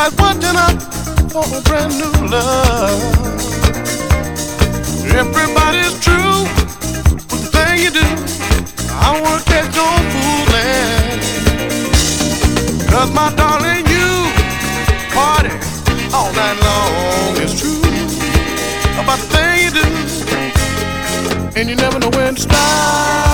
like watching out for a brand new love. Everybody's true with the thing you do. I work at your fooling. Cause my darling, you party all night long. It's true about the thing you do. And you never know when to stop.